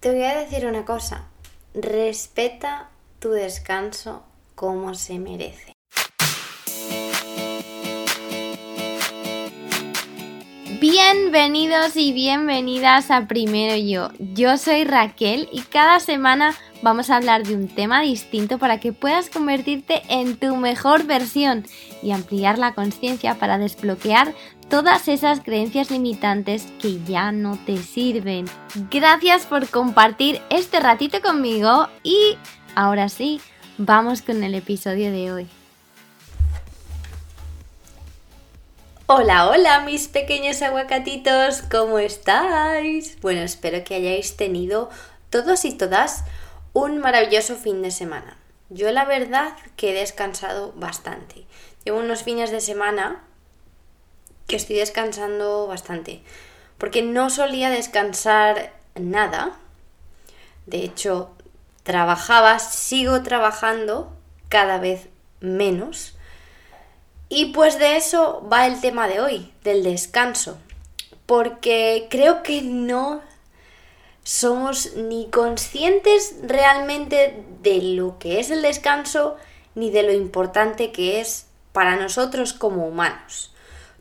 Te voy a decir una cosa. Respeta tu descanso como se merece. Bienvenidos y bienvenidas a Primero Yo. Yo soy Raquel y cada semana vamos a hablar de un tema distinto para que puedas convertirte en tu mejor versión y ampliar la conciencia para desbloquear todas esas creencias limitantes que ya no te sirven. Gracias por compartir este ratito conmigo y ahora sí, vamos con el episodio de hoy. Hola, hola mis pequeños aguacatitos, ¿cómo estáis? Bueno, espero que hayáis tenido todos y todas un maravilloso fin de semana. Yo la verdad que he descansado bastante. Llevo unos fines de semana que estoy descansando bastante. Porque no solía descansar nada. De hecho, trabajaba, sigo trabajando cada vez menos. Y pues de eso va el tema de hoy, del descanso. Porque creo que no somos ni conscientes realmente de lo que es el descanso ni de lo importante que es para nosotros como humanos.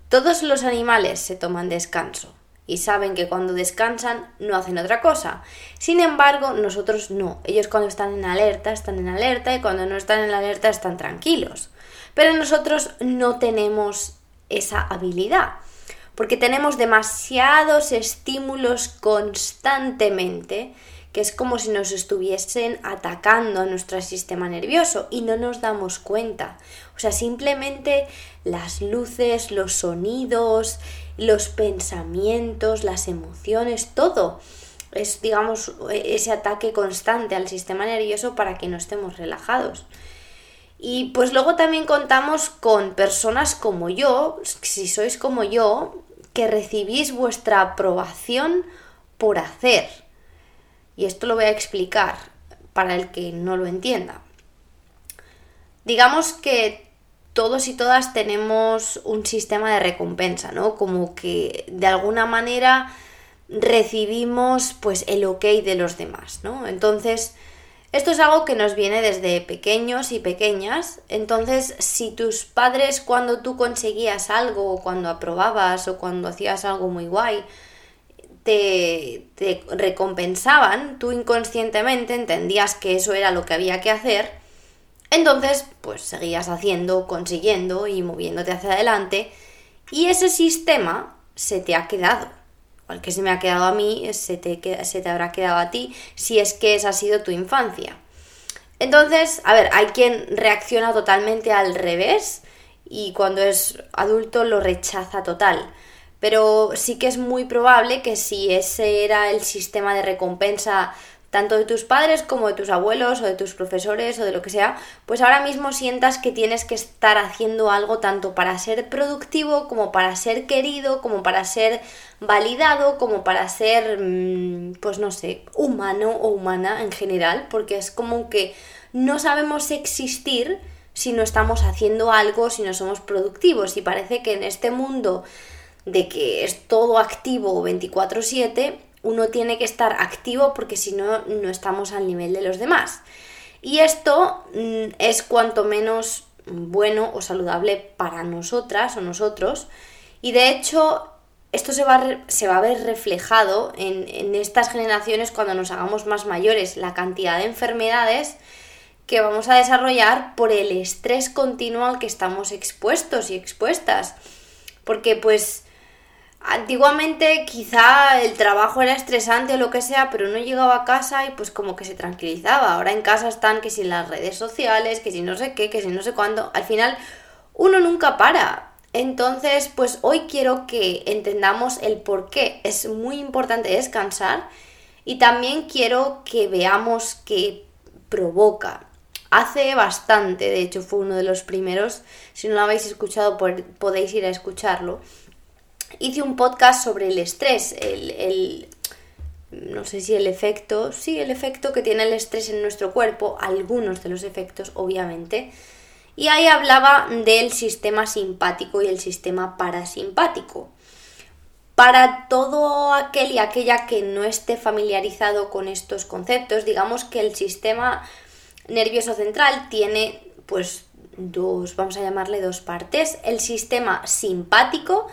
Todos los animales se toman descanso y saben que cuando descansan no hacen otra cosa. Sin embargo, nosotros no. Ellos cuando están en alerta están en alerta y cuando no están en alerta están tranquilos. Pero nosotros no tenemos esa habilidad porque tenemos demasiados estímulos constantemente que es como si nos estuviesen atacando a nuestro sistema nervioso y no nos damos cuenta. O sea, simplemente las luces, los sonidos, los pensamientos, las emociones, todo es, digamos, ese ataque constante al sistema nervioso para que no estemos relajados. Y pues luego también contamos con personas como yo, si sois como yo, que recibís vuestra aprobación por hacer y esto lo voy a explicar para el que no lo entienda. Digamos que todos y todas tenemos un sistema de recompensa, ¿no? Como que de alguna manera recibimos pues el ok de los demás, ¿no? Entonces, esto es algo que nos viene desde pequeños y pequeñas. Entonces, si tus padres cuando tú conseguías algo, o cuando aprobabas, o cuando hacías algo muy guay, te, recompensaban, tú inconscientemente entendías que eso era lo que había que hacer, entonces pues seguías haciendo, consiguiendo y moviéndote hacia adelante y ese sistema se te ha quedado. Igual que se me ha quedado a mí, se te, se te habrá quedado a ti si es que esa ha sido tu infancia. Entonces, a ver, hay quien reacciona totalmente al revés y cuando es adulto lo rechaza total pero sí que es muy probable que si ese era el sistema de recompensa tanto de tus padres como de tus abuelos o de tus profesores o de lo que sea, pues ahora mismo sientas que tienes que estar haciendo algo tanto para ser productivo como para ser querido, como para ser validado, como para ser, mm, pues no sé, humano o humana en general, porque es como que no sabemos existir si no estamos haciendo algo, si no somos productivos. Y parece que en este mundo de que es todo activo 24/7, uno tiene que estar activo porque si no, no estamos al nivel de los demás. Y esto mm, es cuanto menos bueno o saludable para nosotras o nosotros. Y de hecho, esto se va a, se va a ver reflejado en, en estas generaciones cuando nos hagamos más mayores, la cantidad de enfermedades que vamos a desarrollar por el estrés continuo al que estamos expuestos y expuestas. Porque pues Antiguamente quizá el trabajo era estresante o lo que sea, pero uno llegaba a casa y pues como que se tranquilizaba. Ahora en casa están que si las redes sociales, que si no sé qué, que si no sé cuándo. Al final uno nunca para. Entonces, pues hoy quiero que entendamos el por qué es muy importante descansar y también quiero que veamos qué provoca. Hace bastante, de hecho fue uno de los primeros, si no lo habéis escuchado podéis ir a escucharlo hice un podcast sobre el estrés, el, no sé si el efecto, sí, el efecto que tiene el estrés en nuestro cuerpo, algunos de los efectos, obviamente. Y ahí hablaba del sistema simpático y el sistema parasimpático. Para todo aquel y aquella que no esté familiarizado con estos conceptos, digamos que el sistema nervioso central tiene pues dos, vamos a llamarle dos partes. El sistema simpático,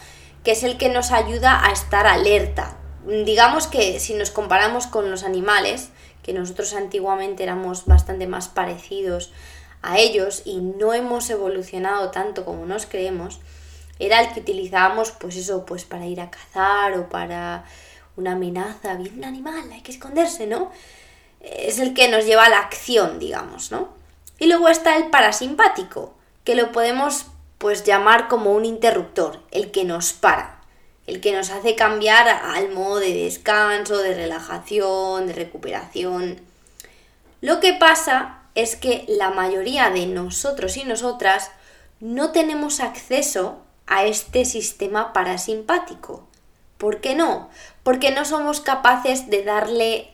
que es el que nos ayuda a estar alerta. Digamos que si nos comparamos con los animales, que nosotros antiguamente éramos bastante más parecidos a ellos y no hemos evolucionado tanto como nos creemos, era el que utilizábamos pues eso, pues para ir a cazar o para una amenaza, bien un animal, hay que esconderse, ¿no? Es el que nos lleva a la acción, digamos, ¿no? Y luego está el parasimpático, que lo podemos pues llamar como un interruptor, el que nos para, el que nos hace cambiar al modo de descanso, de relajación, de recuperación. Lo que pasa es que la mayoría de nosotros y nosotras no tenemos acceso a este sistema parasimpático. ¿Por qué no? Porque no somos capaces de darle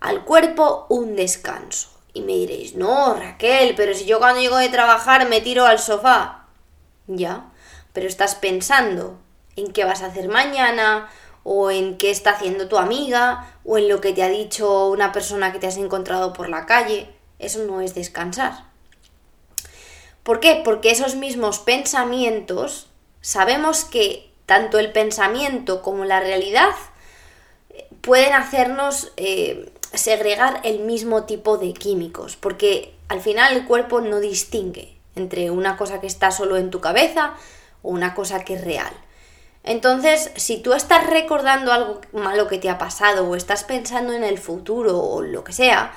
al cuerpo un descanso. Y me diréis, no, Raquel, pero si yo cuando llego de trabajar me tiro al sofá. Ya, pero estás pensando en qué vas a hacer mañana, o en qué está haciendo tu amiga, o en lo que te ha dicho una persona que te has encontrado por la calle. Eso no es descansar. ¿Por qué? Porque esos mismos pensamientos sabemos que tanto el pensamiento como la realidad eh, pueden hacernos eh, segregar el mismo tipo de químicos, porque al final el cuerpo no distingue entre una cosa que está solo en tu cabeza o una cosa que es real. Entonces, si tú estás recordando algo malo que te ha pasado o estás pensando en el futuro o lo que sea,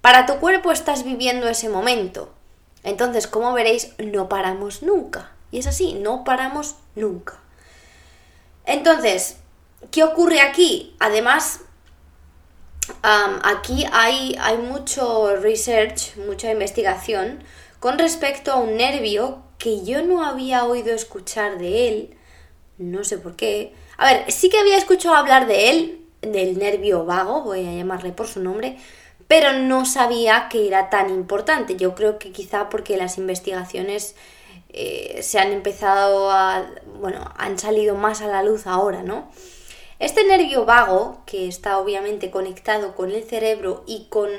para tu cuerpo estás viviendo ese momento. Entonces, como veréis, no paramos nunca. Y es así, no paramos nunca. Entonces, ¿qué ocurre aquí? Además, aquí hay, hay mucho research, mucha investigación con respecto a un nervio que yo no había oído escuchar de él, no sé por qué. A ver, sí que había escuchado hablar de él, del nervio vago, voy a llamarle por su nombre, pero no sabía que era tan importante. Yo creo que quizá porque las investigaciones eh, se han empezado a, bueno, han salido más a la luz ahora, ¿no? Este nervio vago, que está obviamente conectado con el cerebro y con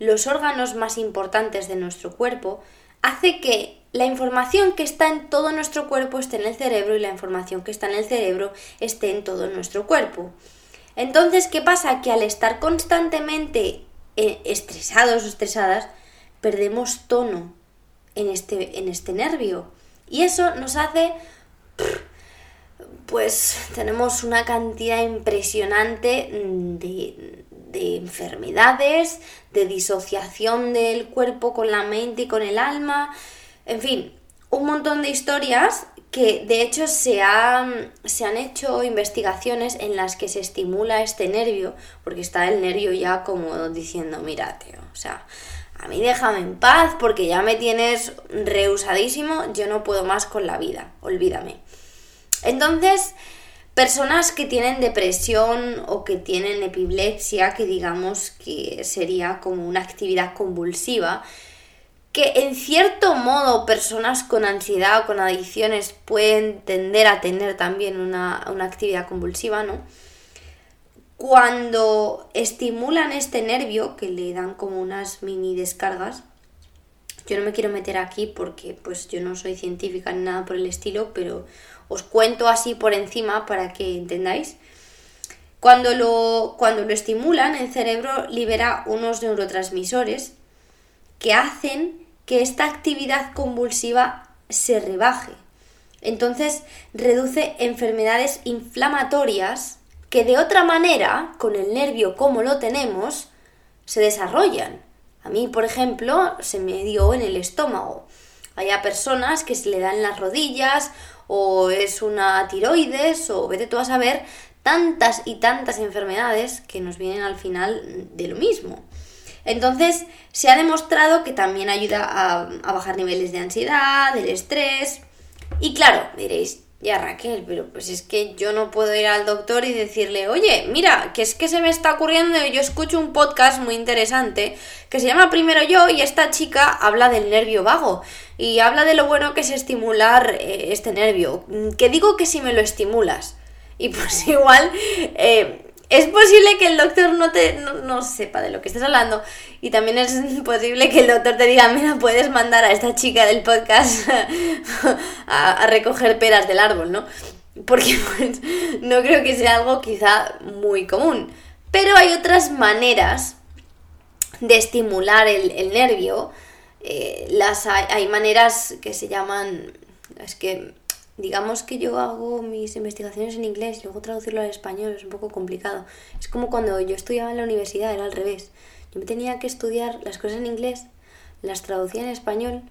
los órganos más importantes de nuestro cuerpo, hace que la información que está en todo nuestro cuerpo esté en el cerebro y la información que está en el cerebro esté en todo nuestro cuerpo. Entonces, ¿qué pasa? Que al estar constantemente eh, estresados o estresadas, perdemos tono en este, en este nervio. Y eso nos hace pues tenemos una cantidad impresionante de, de, enfermedades, de disociación del cuerpo con la mente y con el alma, en fin, un montón de historias que de hecho se, se han hecho investigaciones en las que se estimula este nervio, porque está el nervio ya como diciendo, mira, tío, o sea, a mí déjame en paz porque ya me tienes rehusadísimo, yo no puedo más con la vida, olvídame. Entonces, personas que tienen depresión o que tienen epilepsia, que digamos que sería como una actividad convulsiva, que en cierto modo personas con ansiedad o con adicciones pueden tender a tener también una, una actividad convulsiva, ¿no? Cuando estimulan este nervio, que le dan como unas mini descargas, yo no me quiero meter aquí porque pues yo no soy científica ni nada por el estilo, pero os cuento así por encima para que entendáis. Cuando lo, cuando lo estimulan, el cerebro libera unos neurotransmisores que hacen que esta actividad convulsiva se rebaje. Entonces reduce enfermedades inflamatorias que de otra manera, con el nervio como lo tenemos, se desarrollan. A mí, por ejemplo, se me dio en el estómago. Hay personas que se le dan las rodillas o es una tiroides o vete tú a saber tantas y tantas enfermedades que nos vienen al final de lo mismo. Entonces, se ha demostrado que también ayuda a, a bajar niveles de ansiedad, del estrés. Y claro, diréis, ya Raquel, pero pues es que yo no puedo ir al doctor y decirle, oye, mira, que es que se me está ocurriendo, yo escucho un podcast muy interesante que se llama Primero Yo y esta chica habla del nervio vago y habla de lo bueno que es estimular eh, este nervio. Que digo que si me lo estimulas, Y pues igual eh, es posible que el doctor no te no, sepa de lo que estás hablando y también es posible que el doctor te diga, mira, puedes mandar a esta chica del podcast a, recoger peras del árbol, ¿no? Porque pues, no creo que sea algo quizá muy común. Pero hay otras maneras de estimular el, nervio. Eh, las hay maneras que se llaman... Es que digamos que yo hago mis investigaciones en inglés y luego traducirlo al español es un poco complicado. Es como cuando yo estudiaba en la universidad, era al revés. Yo me tenía que estudiar las cosas en inglés, las traducía en español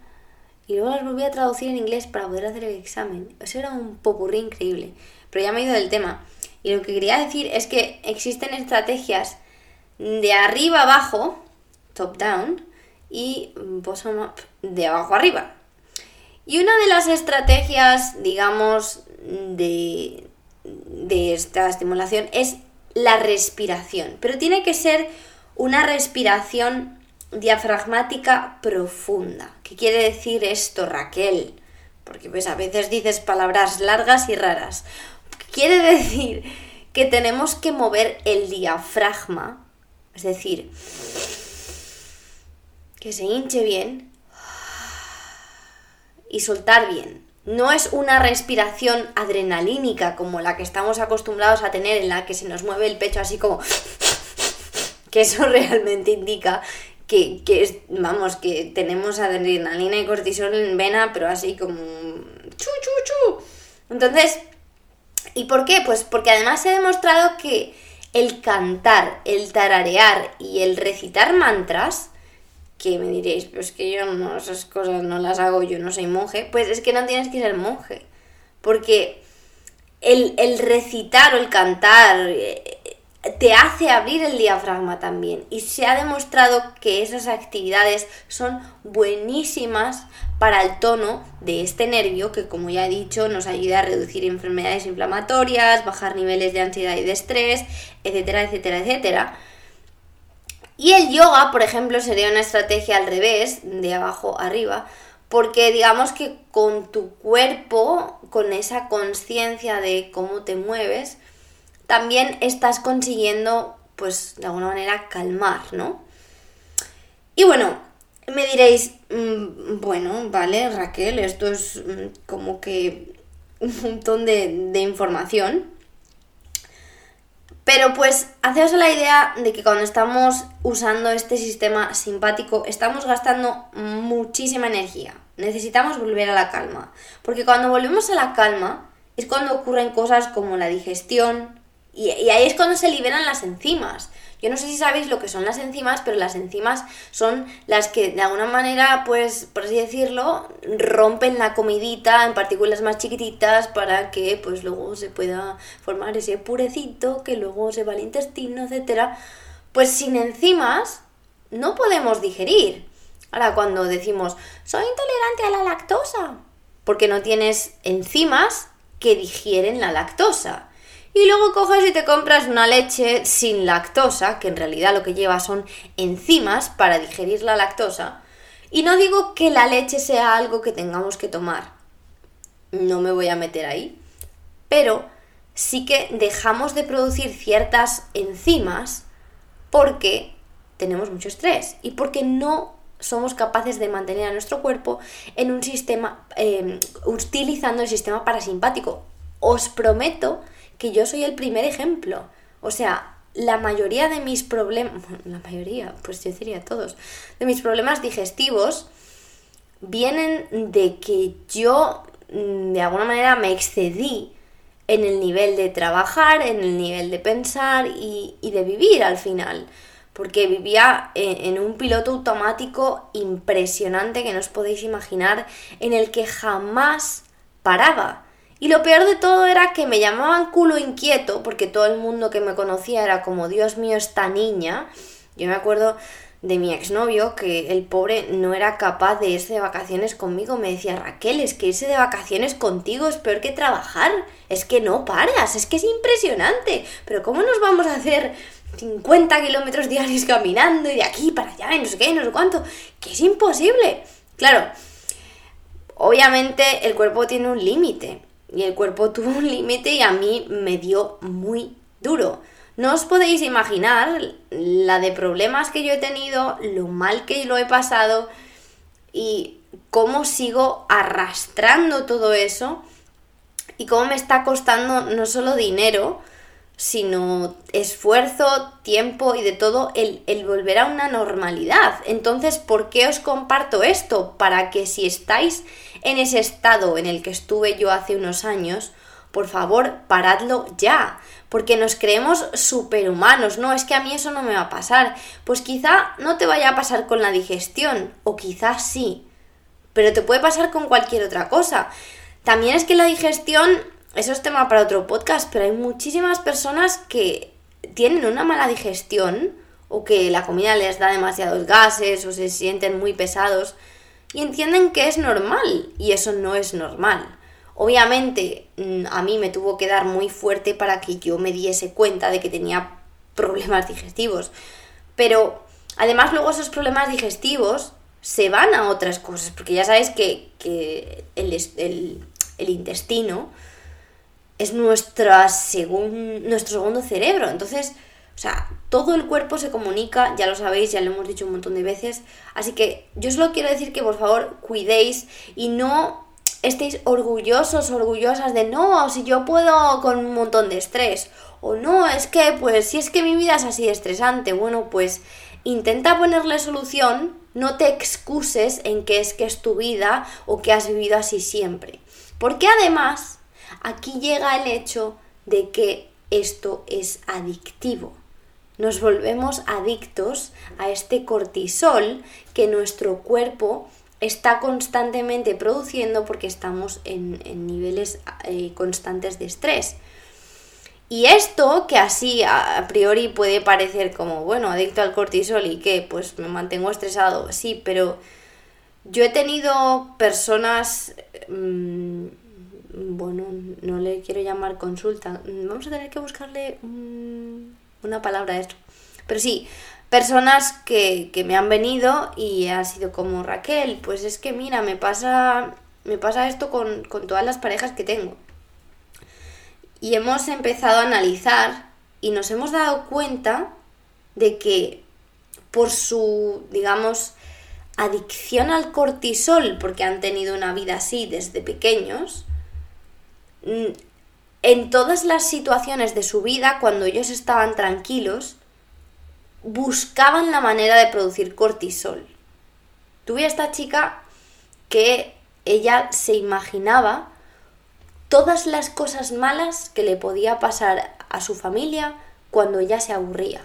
y luego las volvía a traducir en inglés para poder hacer el examen. Eso era un popurrí increíble. Pero ya me he ido del tema. Y lo que quería decir es que existen estrategias de arriba abajo, top down, y bottom up, de abajo arriba. Y una de las estrategias, digamos, de, de esta estimulación es la respiración, pero tiene que ser una respiración diafragmática profunda. ¿Qué quiere decir esto, Raquel? Porque pues a veces dices palabras largas y raras. Quiere decir que tenemos que mover el diafragma, es decir, que se hinche bien y soltar bien. No es una respiración adrenalínica como la que estamos acostumbrados a tener, en la que se nos mueve el pecho así como... que eso realmente indica que, es, vamos, que tenemos adrenalina y cortisol en vena, pero así como... chu, chu, chu. Entonces, ¿y por qué? Pues porque además se ha demostrado que el cantar, el tararear y el recitar mantras que me diréis, pues que yo no, esas cosas no las hago, yo no soy monje, pues es que no tienes que ser monje, porque el, el recitar o el cantar eh, te hace abrir el diafragma también y se ha demostrado que esas actividades son buenísimas para el tono de este nervio que como ya he dicho nos ayuda a reducir enfermedades inflamatorias, bajar niveles de ansiedad y de estrés, etcétera, etcétera, etcétera. Y el yoga, por ejemplo, sería una estrategia al revés, de abajo arriba, porque digamos que con tu cuerpo, con esa conciencia de cómo te mueves, también estás consiguiendo, pues, de alguna manera calmar, ¿no? Y bueno, me diréis, mm, bueno, vale, Raquel, esto es mm, como que un montón de, de información. Pero pues haceos la idea de que cuando estamos usando este sistema simpático estamos gastando muchísima energía. Necesitamos volver a la calma. Porque cuando volvemos a la calma es cuando ocurren cosas como la digestión y, y ahí es cuando se liberan las enzimas. Yo no sé si sabéis lo que son las enzimas, pero las enzimas son las que de alguna manera, pues, por así decirlo, rompen la comidita en partículas más chiquititas para que pues luego se pueda formar ese purecito que luego se va al intestino, etcétera. Pues sin enzimas no podemos digerir. Ahora, cuando decimos, soy intolerante a la lactosa, porque no tienes enzimas que digieren la lactosa. Y luego coges y te compras una leche sin lactosa, que en realidad lo que lleva son enzimas para digerir la lactosa. Y no digo que la leche sea algo que tengamos que tomar. No me voy a meter ahí. Pero sí que dejamos de producir ciertas enzimas porque tenemos mucho estrés y porque no somos capaces de mantener a nuestro cuerpo en un sistema, eh, utilizando el sistema parasimpático. Os prometo que yo soy el primer ejemplo. O sea, la mayoría de mis problemas, la mayoría, pues yo diría todos, de mis problemas digestivos vienen de que yo mm, de alguna manera me excedí en el nivel de trabajar, en el nivel de pensar y, de vivir al final. Porque vivía en, en, un piloto automático impresionante que no os podéis imaginar, en el que jamás paraba. Y lo peor de todo era que me llamaban culo inquieto, porque todo el mundo que me conocía era como, Dios mío, esta niña. Yo me acuerdo de mi exnovio que el pobre no era capaz de irse de vacaciones conmigo. Me decía, Raquel, es que irse de vacaciones contigo es peor que trabajar. Es que no paras, es que es impresionante. Pero ¿cómo nos vamos a hacer 50 kilómetros diarios caminando y de aquí para allá y no sé qué, no sé cuánto? Que es imposible. Claro, obviamente el cuerpo tiene un límite y el cuerpo tuvo un límite y a mí me dio muy duro. No os podéis imaginar la de problemas que yo he tenido, lo mal que lo he pasado y cómo sigo arrastrando todo eso y cómo me está costando no solo dinero, sino esfuerzo, tiempo y de todo el, el, volver a una normalidad. Entonces, ¿por qué os comparto esto? Para que si estáis en ese estado en el que estuve yo hace unos años, por favor, paradlo ya, porque nos creemos superhumanos, no, es que a mí eso no me va a pasar. Pues quizá no te vaya a pasar con la digestión, o quizás sí, pero te puede pasar con cualquier otra cosa. También es que la digestión, eso es tema para otro podcast, pero hay muchísimas personas que tienen una mala digestión, o que la comida les da demasiados gases, o se sienten muy pesados, y entienden que es normal, y eso no es normal. Obviamente mm, a mí me tuvo que dar muy fuerte para que yo me diese cuenta de que tenía problemas digestivos. Pero además luego esos problemas digestivos se van a otras cosas, porque ya sabéis que, el, intestino es nuestra nuestro segundo cerebro. Entonces, o sea, todo el cuerpo se comunica, ya lo sabéis, ya lo hemos dicho un montón de veces. Así que yo solo quiero decir que por favor cuidéis y no estéis orgullosos, orgullosas de no, si yo puedo con un montón de estrés. O no, es que, pues, si es que mi vida es así estresante, bueno, pues intenta ponerle solución, no te excuses en que es que es tu vida o que has vivido así siempre. Porque además, aquí llega el hecho de que esto es adictivo. Nos volvemos adictos a este cortisol que nuestro cuerpo está constantemente produciendo porque estamos en, niveles eh, constantes de estrés. Y esto, que así a priori puede parecer como, bueno, adicto al cortisol y que pues me mantengo estresado, sí, pero yo he tenido personas, mm, bueno, no le quiero llamar consulta, vamos a tener que buscarle una palabra a esto, pero sí, personas que, me han venido y ha sido como Raquel, pues es que mira, me pasa, me pasa esto con, con todas las parejas que tengo. Y hemos empezado a analizar y nos hemos dado cuenta de que por su, digamos, adicción al cortisol, porque han tenido una vida así desde pequeños, mm, en todas las situaciones de su vida, cuando ellos estaban tranquilos, buscaban la manera de producir cortisol. Tuve a esta chica que ella se imaginaba todas las cosas malas que le podía pasar a su familia cuando ella se aburría.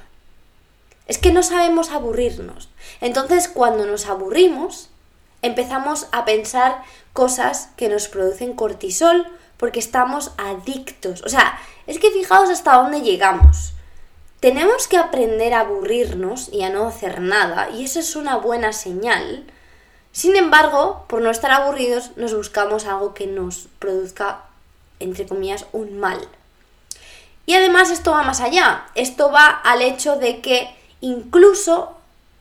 Es que no sabemos aburrirnos. Entonces, cuando nos aburrimos, empezamos a pensar cosas que nos producen cortisol porque estamos adictos. O sea, es que fijaos hasta dónde llegamos. Tenemos que aprender a aburrirnos y a no hacer nada, y eso es una buena señal. Sin embargo, por no estar aburridos, nos buscamos algo que nos produzca, entre comillas, un mal. Y además esto va más allá, esto va al hecho de que incluso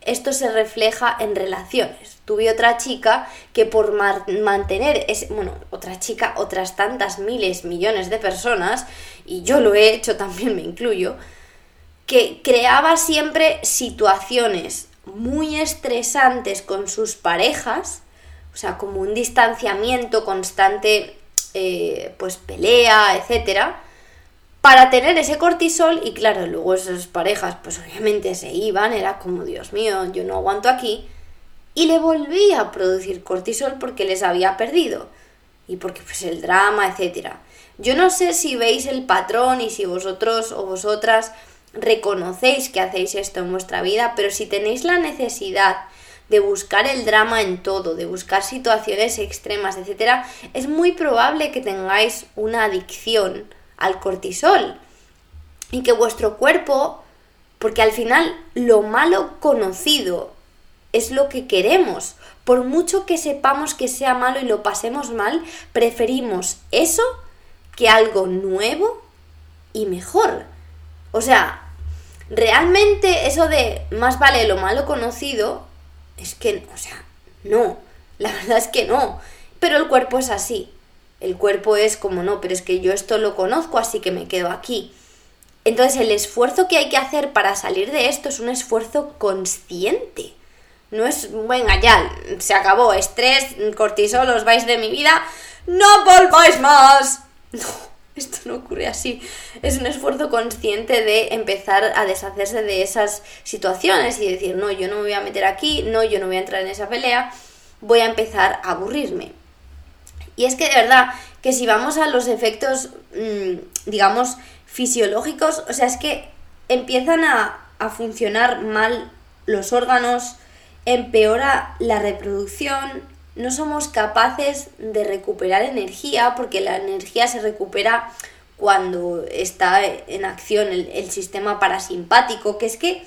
esto se refleja en relaciones. Tuve otra chica que por mantener, es, bueno, otra chica, otras tantas miles, millones de personas, y yo lo he hecho, también me incluyo, que creaba siempre situaciones muy estresantes con sus parejas, o sea, como un distanciamiento constante, eh, pues pelea, etcétera, para tener ese cortisol y claro, luego esas parejas pues obviamente se iban, era como Dios mío, yo no aguanto aquí y le volvía a producir cortisol porque les había perdido y porque pues el drama, etcétera. Yo no sé si veis el patrón y si vosotros o vosotras reconocéis que hacéis esto en vuestra vida, pero si tenéis la necesidad de buscar el drama en todo, de buscar situaciones extremas, etc., es muy probable que tengáis una adicción al cortisol y que vuestro cuerpo, porque al final lo malo conocido es lo que queremos. Por mucho que sepamos que sea malo y lo pasemos mal, preferimos eso que algo nuevo y mejor. O sea, realmente eso de más vale lo malo conocido, es que, o sea, no, la verdad es que no, pero el cuerpo es así. El cuerpo es como no, pero es que yo esto lo conozco, así que me quedo aquí. Entonces el esfuerzo que hay que hacer para salir de esto es un esfuerzo consciente. No es, venga, ya, se acabó, estrés, cortisol, os vais de mi vida, no volváis más. No, esto no ocurre así. Es un esfuerzo consciente de empezar a deshacerse de esas situaciones y decir, no, yo no me voy a meter aquí, no, yo no voy a entrar en esa pelea, voy a empezar a aburrirme. Y es que de verdad que si vamos a los efectos, mm, digamos, fisiológicos, o sea, es que empiezan a, a funcionar mal los órganos, empeora la reproducción, no somos capaces de recuperar energía porque la energía se recupera cuando está en acción el, sistema parasimpático, que es que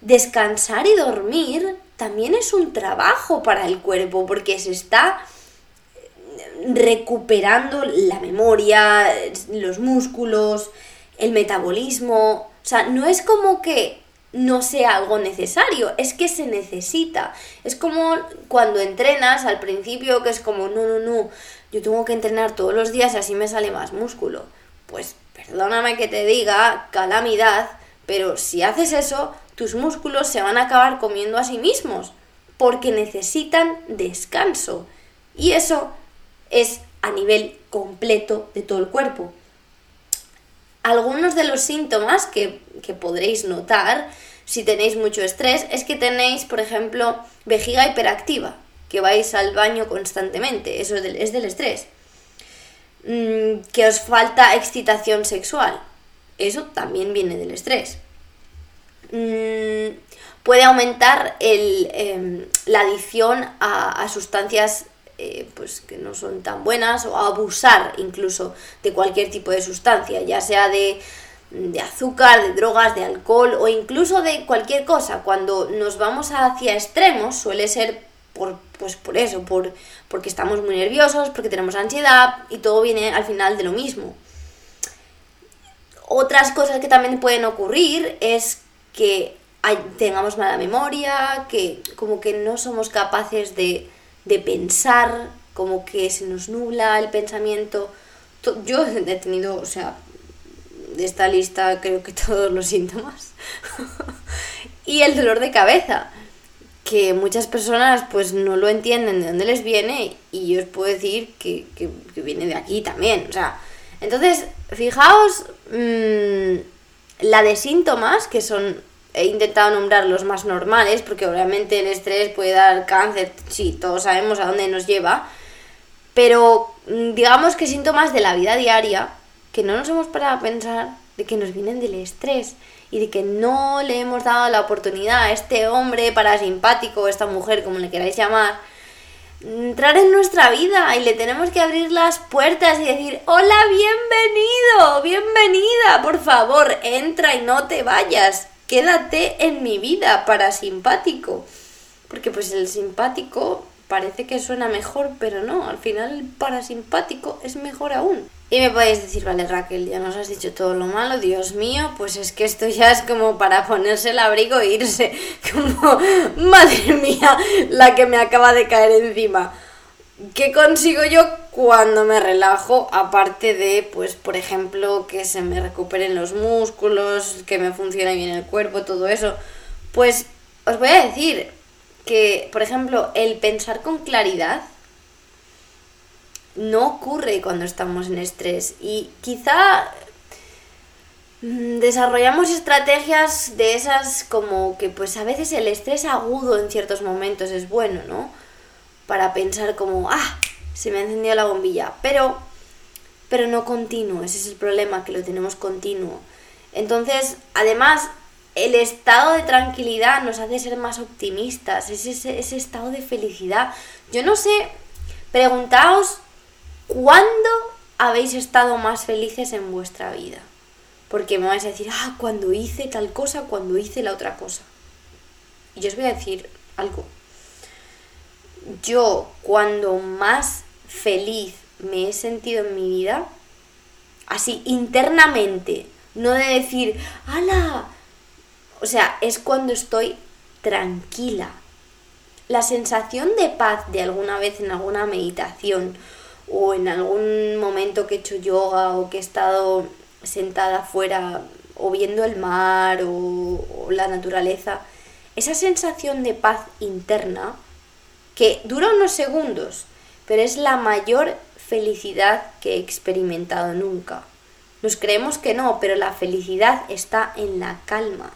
descansar y dormir también es un trabajo para el cuerpo porque se está recuperando la memoria, los músculos, el metabolismo. O sea, no es como que no sea algo necesario, es que se necesita. Es como cuando entrenas al principio, que es como, no, no, no, yo tengo que entrenar todos los días y así me sale más músculo. Pues perdóname que te diga, calamidad, pero si haces eso, tus músculos se van a acabar comiendo a sí mismos, porque necesitan descanso. Y eso es a nivel completo de todo el cuerpo algunos de los síntomas que, podréis notar si tenéis mucho estrés es que tenéis, por ejemplo, vejiga hiperactiva, que vais al baño constantemente, eso es del, estrés. Mm, que os falta excitación sexual, eso también viene del estrés. Mm, puede aumentar em, la adicción a sustancias eh, pues que no son tan buenas o abusar incluso de cualquier tipo de sustancia, ya sea de, de azúcar, de drogas, de alcohol o incluso de cualquier cosa. Cuando nos vamos hacia extremos suele ser por, pues por eso, por, porque estamos muy nerviosos, porque tenemos ansiedad y todo viene al final de lo mismo. Otras cosas que también pueden ocurrir es que tengamos mala memoria, que como que no somos capaces de de pensar, como que se nos nubla el pensamiento. Yo he tenido, o sea, de esta lista creo que todos los síntomas. y el dolor de cabeza, que muchas personas pues no lo entienden de dónde les viene y yo os puedo decir que, viene de aquí también. O sea, entonces, fijaos mm, la de síntomas, que son he intentado nombrar los más normales, porque obviamente el estrés puede dar cáncer, sí, todos sabemos a dónde nos lleva, pero mm, digamos que síntomas de la vida diaria que no nos hemos parado a pensar de que nos vienen del estrés y de que no le hemos dado la oportunidad a este hombre parasimpático, esta mujer, como le queráis llamar, entrar en nuestra vida y le tenemos que abrir las puertas y decir, hola, bienvenido, bienvenida, por favor, entra y no te vayas quédate en mi vida, para simpático. Porque pues el simpático parece que suena mejor, pero no, al final el parasimpático es mejor aún. Y me podéis decir, vale Raquel, ya nos has dicho todo lo malo, Dios mío, pues es que esto ya es como para ponerse el abrigo e irse, como, madre mía, la que me acaba de caer encima. ¿Qué consigo yo cuando me relajo? Aparte de, pues, por ejemplo, que se me recuperen los músculos, que me funcione bien el cuerpo, todo eso. Pues os voy a decir que, por ejemplo, el pensar con claridad no ocurre cuando estamos en estrés. Y quizá mm, desarrollamos estrategias de esas como que pues a veces el estrés agudo en ciertos momentos es bueno, ¿no? para pensar como, ah, se me ha encendido la bombilla, pero, pero no continuo, ese es el problema, que lo tenemos continuo. Entonces, además, el estado de tranquilidad nos hace ser más optimistas, es ese, ese estado de felicidad. Yo no sé, preguntaos, ¿cuándo habéis estado más felices en vuestra vida? Porque me vais a decir, ah, cuando hice tal cosa, cuando hice la otra cosa. Y yo os voy a decir algo yo cuando más feliz me he sentido en mi vida, así internamente, no de decir, ¡hala! O sea, es cuando estoy tranquila. La sensación de paz de alguna vez en alguna meditación o en algún momento que he hecho yoga o que he estado sentada afuera o viendo el mar o, la naturaleza, esa sensación de paz interna que dura unos segundos, pero es la mayor felicidad que he experimentado nunca. Nos creemos que no, pero la felicidad está en la calma.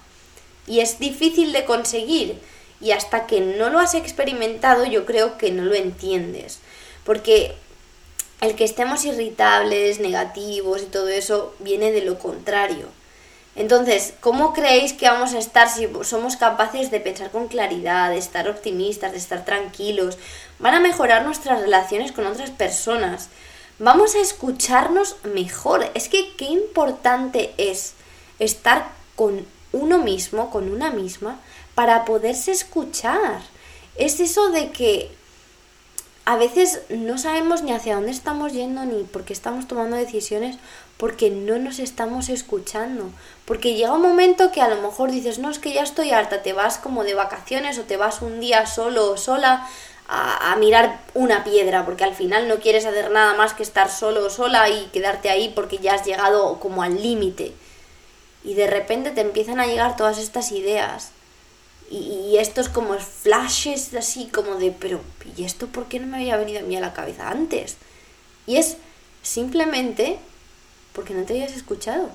Y es difícil de conseguir. Y hasta que no lo has experimentado, yo creo que no lo entiendes. Porque el que estemos irritables, negativos y todo eso viene de lo contrario. Entonces, ¿cómo creéis que vamos a estar si somos capaces de pensar con claridad, de estar optimistas, de estar tranquilos? Van a mejorar nuestras relaciones con otras personas. Vamos a escucharnos mejor. Es que qué importante es estar con uno mismo, con una misma, para poderse escuchar. Es eso de que a veces no sabemos ni hacia dónde estamos yendo ni por qué estamos tomando decisiones porque no nos estamos escuchando. Porque llega un momento que a lo mejor dices, no, es que ya estoy harta, te vas como de vacaciones o te vas un día solo o sola a, a, mirar una piedra, porque al final no quieres hacer nada más que estar solo o sola y quedarte ahí porque ya has llegado como al límite. Y de repente te empiezan a llegar todas estas ideas y, estos como flashes así como de, pero ¿y esto por qué no me había venido a mí a la cabeza antes? Y es simplemente porque no te habías escuchado.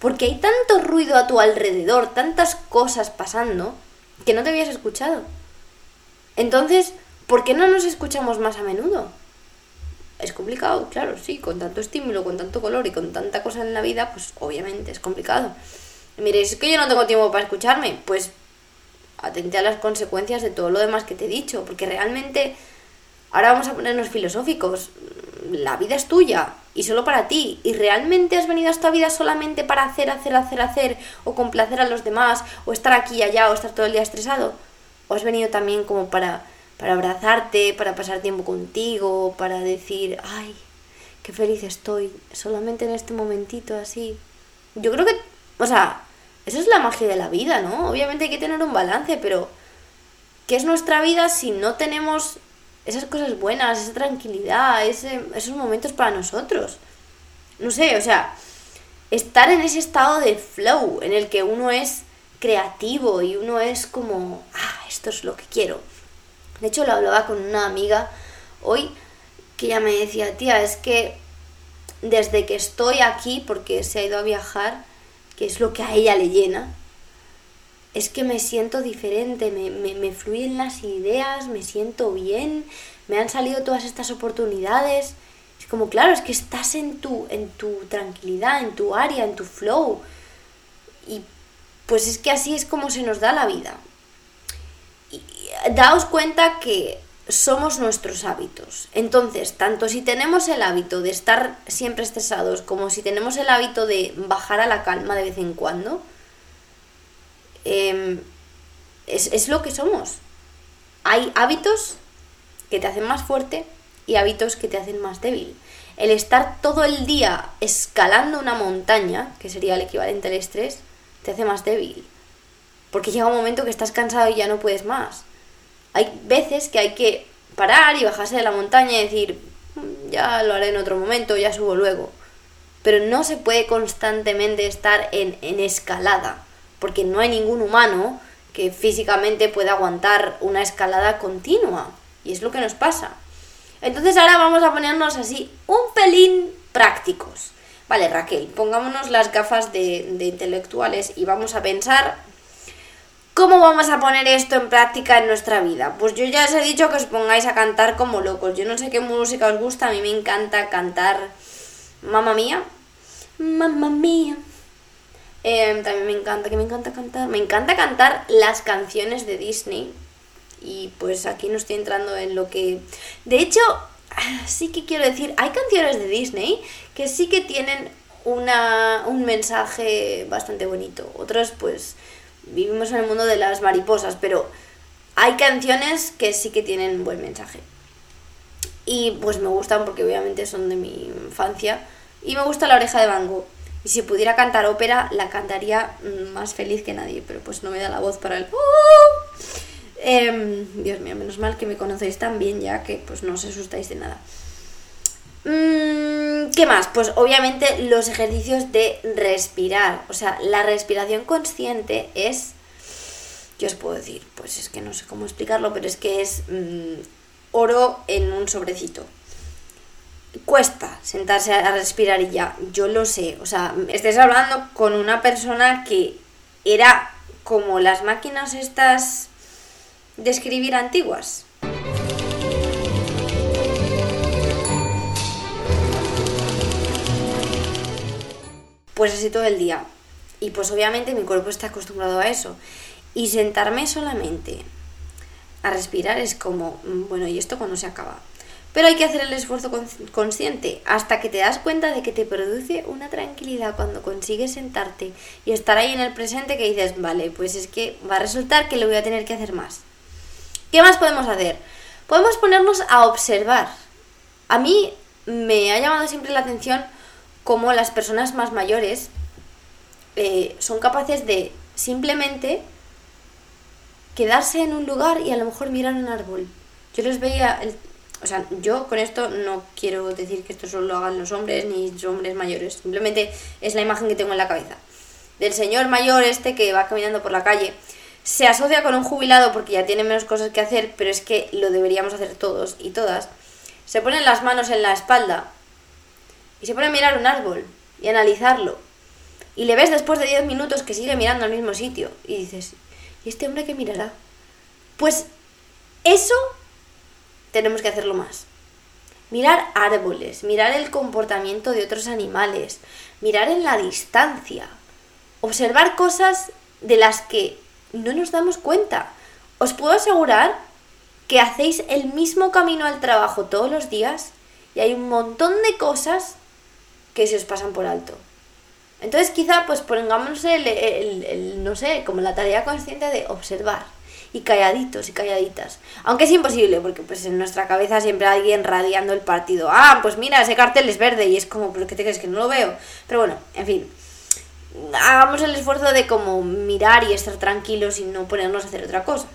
Porque hay tanto ruido a tu alrededor, tantas cosas pasando, que no te habías escuchado. Entonces, ¿por qué no nos escuchamos más a menudo? Es complicado, claro, sí, con tanto estímulo, con tanto color y con tanta cosa en la vida, pues obviamente es complicado. Mire, es que yo no tengo tiempo para escucharme, pues atente a las consecuencias de todo lo demás que te he dicho, porque realmente, ahora vamos a ponernos filosóficos, la vida es tuya y solo para ti, y realmente has venido a esta vida solamente para hacer, hacer, hacer, hacer, o complacer a los demás, o estar aquí y allá, o estar todo el día estresado, o has venido también como para, para abrazarte, para pasar tiempo contigo, para decir, ay, qué feliz estoy, solamente en este momentito así. Yo creo que, o sea, esa es la magia de la vida, ¿no? Obviamente hay que tener un balance, pero ¿qué es nuestra vida si no tenemos esas cosas buenas, esa tranquilidad, esos momentos para nosotros? No sé, o sea, estar en ese estado de flow en el que uno es creativo y uno es como, ah, esto es lo que quiero. De hecho, lo hablaba con una amiga hoy que ella me decía, tía, es que desde que estoy aquí, porque se ha ido a viajar, que es lo que a ella le llena, es que me siento diferente, me, me, fluyen las ideas, me siento bien, me han salido todas estas oportunidades. Es como, claro, es que estás en tu, en tu tranquilidad, en tu área, en tu flow. Y pues es que así es como se nos da la vida. Y daos cuenta que somos nuestros hábitos. Entonces, tanto si tenemos el hábito de estar siempre estresados como si tenemos el hábito de bajar a la calma de vez en cuando, em, es, lo que somos. Hay hábitos que te hacen más fuerte y hábitos que te hacen más débil. El estar todo el día escalando una montaña, que sería el equivalente al estrés, te hace más débil. Porque llega un momento que estás cansado y ya no puedes más hay veces que hay que parar y bajarse de la montaña y decir, mm, ya lo haré en otro momento, ya subo luego. Pero no se puede constantemente estar en, en escalada, porque no hay ningún humano que físicamente pueda aguantar una escalada continua. Y es lo que nos pasa. Entonces ahora vamos a ponernos así un pelín prácticos. Vale, Raquel, pongámonos las gafas de, de intelectuales y vamos a pensar ¿Cómo vamos a poner esto en práctica en nuestra vida? Pues yo ya os he dicho que os pongáis a cantar como locos. Yo no sé qué música os gusta, a mí me encanta cantar Mamma Mía. Mamma Mía. Em, también me encanta, que me encanta cantar. Me encanta cantar las canciones de Disney. Y pues aquí no estoy entrando en lo que... De hecho, sí que quiero decir, hay canciones de Disney que sí que tienen una, un mensaje bastante bonito. Otras pues vivimos en el mundo de las mariposas, pero hay canciones que sí que tienen buen mensaje. Y pues me gustan porque obviamente son de mi infancia. Y me gusta La oreja de Van Gogh. Y si pudiera cantar ópera, la cantaría más feliz que nadie, pero pues no me da la voz para el... Em, Dios mío, menos mal que me conocéis tan bien ya que pues no os asustáis de nada. Mm, ¿Qué más? Pues obviamente los ejercicios de respirar. O sea, la respiración consciente es... Yo os puedo decir, pues es que no sé cómo explicarlo, pero es que es mm, oro en un sobrecito. Cuesta sentarse a respirar y ya, yo lo sé. O sea, estés hablando con una persona que era como las máquinas estas de escribir antiguas. Pues así todo el día. Y pues obviamente mi cuerpo está acostumbrado a eso. Y sentarme solamente a respirar es como, mm, bueno, ¿y esto cuando se acaba? Pero hay que hacer el esfuerzo consciente hasta que te das cuenta de que te produce una tranquilidad cuando consigues sentarte y estar ahí en el presente que dices, vale, pues es que va a resultar que lo voy a tener que hacer más. ¿Qué más podemos hacer? Podemos ponernos a observar. A mí me ha llamado siempre la atención cómo las personas más mayores eh, son capaces de simplemente quedarse en un lugar y a lo mejor mirar un árbol. Yo les veía, el, o sea, yo con esto no quiero decir que esto solo lo hagan los hombres ni los hombres mayores, simplemente es la imagen que tengo en la cabeza. Del señor mayor este que va caminando por la calle, se asocia con un jubilado porque ya tiene menos cosas que hacer, pero es que lo deberíamos hacer todos y todas. Se ponen las manos en la espalda y se pone a mirar un árbol y analizarlo. Y le ves después de 10 minutos que sigue mirando al mismo sitio y dices, ¿y este hombre qué mirará? Pues eso tenemos que hacerlo más. Mirar árboles, mirar el comportamiento de otros animales, mirar en la distancia, observar cosas de las que no nos damos cuenta. Os puedo asegurar que hacéis el mismo camino al trabajo todos los días y hay un montón de cosas que se os pasan por alto. Entonces quizá pues pongámonos el, no sé, como la tarea consciente de observar y calladitos y calladitas. Aunque es imposible, porque pues en nuestra cabeza siempre hay alguien radiando el partido. Ah, pues mira, ese cartel es verde y es como, ¿pero qué te crees que no lo veo? Pero bueno, en fin. Hagamos el esfuerzo de como mirar y estar tranquilos y no ponernos a hacer otra cosa.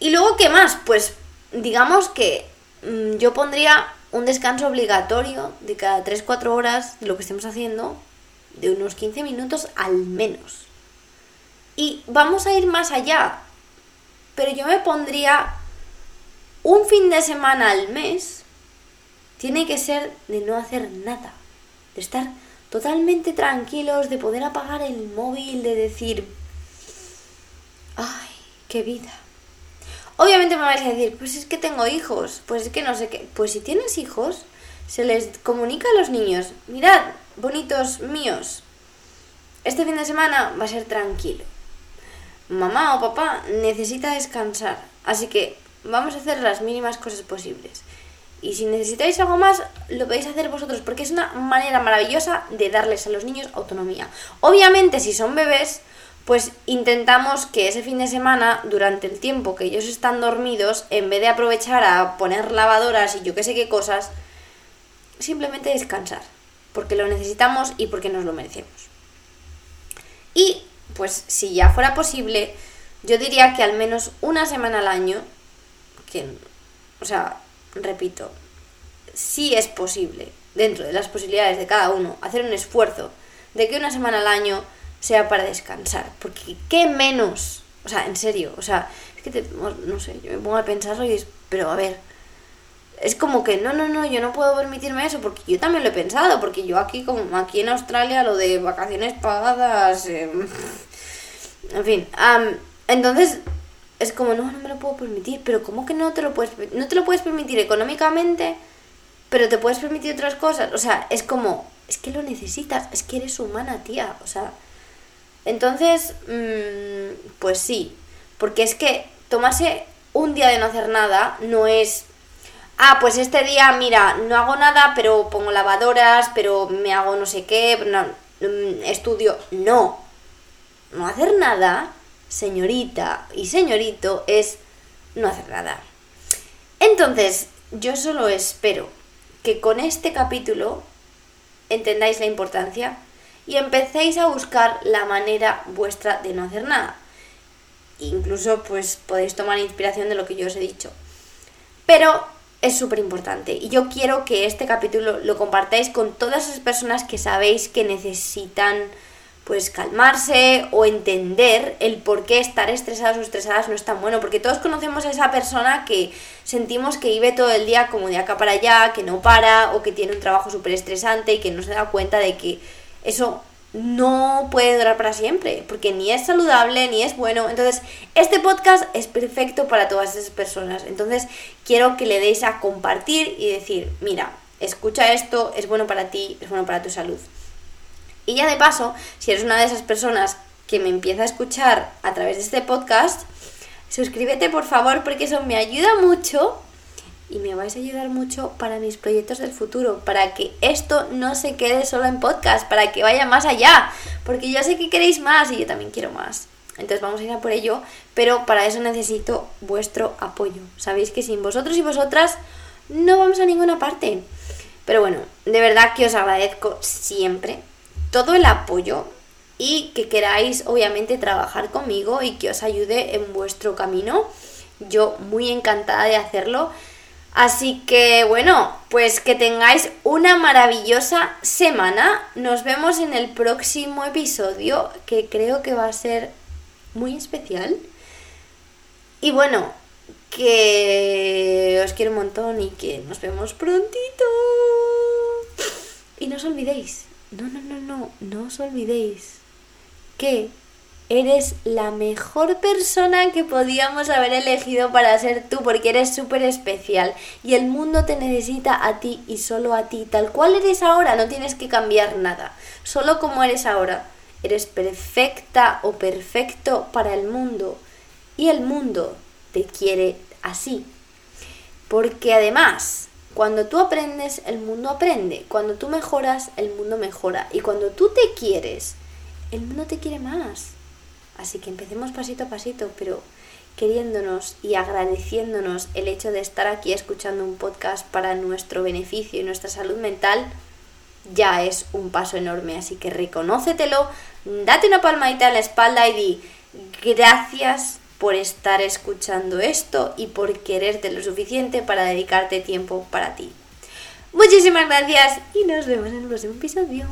Y luego, ¿qué más? Pues digamos que mm, yo pondría un descanso obligatorio de cada 3-4 horas de lo que estemos haciendo, de unos 15 minutos al menos. Y vamos a ir más allá. Pero yo me pondría un fin de semana al mes. Tiene que ser de no hacer nada. De estar totalmente tranquilos, de poder apagar el móvil, de decir, ay, qué vida. Obviamente me vais a decir, pues es que tengo hijos, pues es que no sé qué. Pues si tienes hijos, se les comunica a los niños, mirad, bonitos míos, este fin de semana va a ser tranquilo mamá o papá necesita descansar. Así que vamos a hacer las mínimas cosas posibles. Y si necesitáis algo más, lo podéis hacer vosotros, porque es una manera maravillosa de darles a los niños autonomía. Obviamente, si son bebés, pues intentamos que ese fin de semana, durante el tiempo que ellos están dormidos, en vez de aprovechar a poner lavadoras y yo qué sé qué cosas, simplemente descansar, porque lo necesitamos y porque nos lo merecemos. Y pues si ya fuera posible, yo diría que al menos una semana al año, que, o sea, repito, si es posible, dentro de las posibilidades de cada uno, hacer un esfuerzo de que una semana al año sea para descansar, porque qué menos, o sea, en serio, o sea, es que no sé, yo me pongo a pensarlo y es, pero a ver, es como que no, no, no, yo no puedo permitirme eso porque yo también lo he pensado, porque yo aquí como aquí en Australia lo de vacaciones pagadas, em, en fin, entonces es como no, no me lo puedo permitir, pero ¿cómo que no te lo puedes no te lo puedes permitir económicamente, pero te puedes permitir otras cosas? O sea, es como es que lo necesitas, es que eres humana, tía, o sea, entonces mm, pues sí, porque es que tomarse un día de no hacer nada no es ah, pues este día, mira, no hago nada, pero pongo lavadoras, pero me hago no sé qué, mm, estudio. No. No hacer nada, señorita y señorito, es no hacer nada. Entonces, yo solo espero que con este capítulo entendáis la importancia y empecéis a buscar la manera vuestra de no hacer nada. Incluso pues podéis tomar inspiración de lo que yo os he dicho. Pero es súper importante. Y yo quiero que este capítulo lo compartáis con todas esas personas que sabéis que necesitan pues calmarse o entender el por qué estar estresados o estresadas no es tan bueno, porque todos conocemos a esa persona que sentimos que vive todo el día como de acá para allá, que no para o que tiene un trabajo súper estresante y que no se da cuenta de que eso no puede durar para siempre, porque ni es saludable ni es bueno. Entonces, este podcast es perfecto para todas esas personas. Entonces, quiero que le deis a compartir y decir, mira, escucha esto, es bueno para ti, es bueno para tu salud. Y ya de paso, si eres una de esas personas que me empieza a escuchar a través de este podcast, suscríbete por favor porque eso me ayuda mucho y me vais a ayudar mucho para mis proyectos del futuro, para que esto no se quede solo en podcast, para que vaya más allá, porque yo sé que queréis más y yo también quiero más. Entonces vamos a ir a por ello, pero para eso necesito vuestro apoyo. Sabéis que sin vosotros y vosotras no vamos a ninguna parte. Pero bueno, de verdad que os agradezco siempre todo el apoyo y que queráis obviamente trabajar conmigo y que os ayude en vuestro camino. Yo muy encantada de hacerlo. Así que bueno, pues que tengáis una maravillosa semana. Nos vemos en el próximo episodio que creo que va a ser muy especial. Y bueno, que os quiero un montón y que nos vemos prontito. Y no os olvidéis, no, no, no, no, no os olvidéis que eres la mejor persona que podíamos haber elegido para ser tú, porque eres súper especial y el mundo te necesita a ti y solo a ti, tal cual eres ahora, no tienes que cambiar nada, solo como eres ahora. Eres perfecta o perfecto para el mundo y el mundo te quiere así. Porque además cuando tú aprendes, el mundo aprende. Cuando tú mejoras, el mundo mejora. Y cuando tú te quieres, el mundo te quiere más. Así que empecemos pasito a pasito, pero queriéndonos y agradeciéndonos el hecho de estar aquí escuchando un podcast para nuestro beneficio y nuestra salud mental, ya es un paso enorme. Así que reconócetelo, date una palmadita en la espalda y di gracias por estar escuchando esto y por quererte lo suficiente para dedicarte tiempo para ti. Muchísimas gracias y nos vemos en el próximo episodio.